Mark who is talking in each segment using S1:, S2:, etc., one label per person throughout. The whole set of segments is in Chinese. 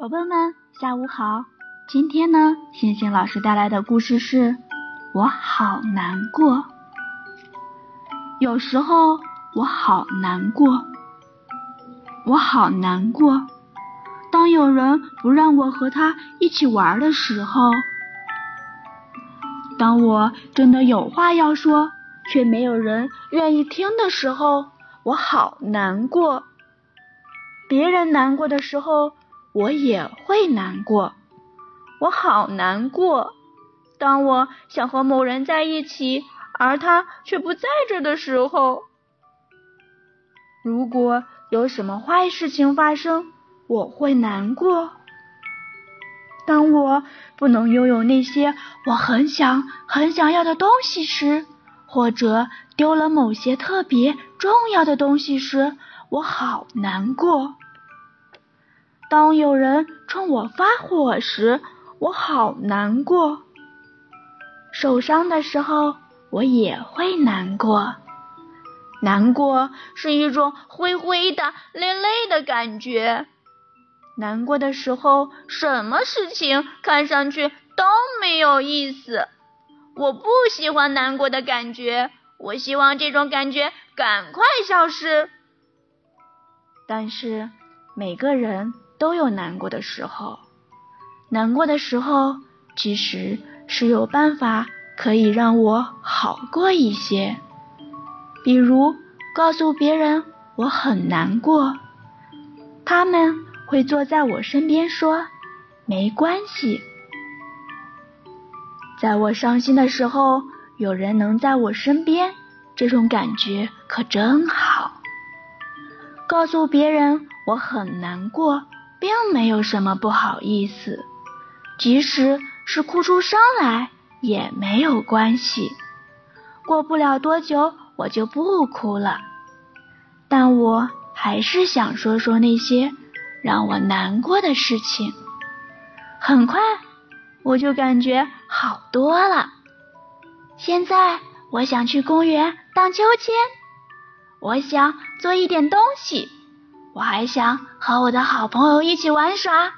S1: 宝贝们，下午好！今天呢，星星老师带来的故事是《我好难过》。有时候我好难过，我好难过。当有人不让我和他一起玩的时候，当我真的有话要说，却没有人愿意听的时候，我好难过。别人难过的时候，我也会难过。我好难过。当我想和某人在一起，而他却不在这的时候，如果有什么坏事情发生，我会难过。当我不能拥有那些我很想很想要的东西时，或者丢了某些特别重要的东西时，我好难过。当有人冲我发火时，我好难过。受伤的时候，我也会难过。难过是一种灰灰的、累累的感觉。难过的时候，什么事情看上去都没有意思。我不喜欢难过的感觉，我希望这种感觉赶快消失。但是每个人。都有难过的时候，难过的时候其实是有办法可以让我好过一些，比如告诉别人我很难过，他们会坐在我身边说没关系。在我伤心的时候，有人能在我身边，这种感觉可真好。告诉别人我很难过。并没有什么不好意思，即使是哭出声来也没有关系。过不了多久，我就不哭了。但我还是想说说那些让我难过的事情。很快，我就感觉好多了。现在，我想去公园荡秋千，我想做一点东西。我还想和我的好朋友一起玩耍，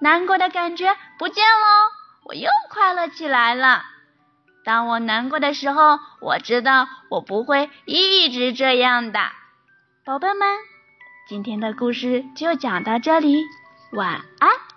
S1: 难过的感觉不见喽，我又快乐起来了。当我难过的时候，我知道我不会一直这样的。宝贝们，今天的故事就讲到这里，晚安。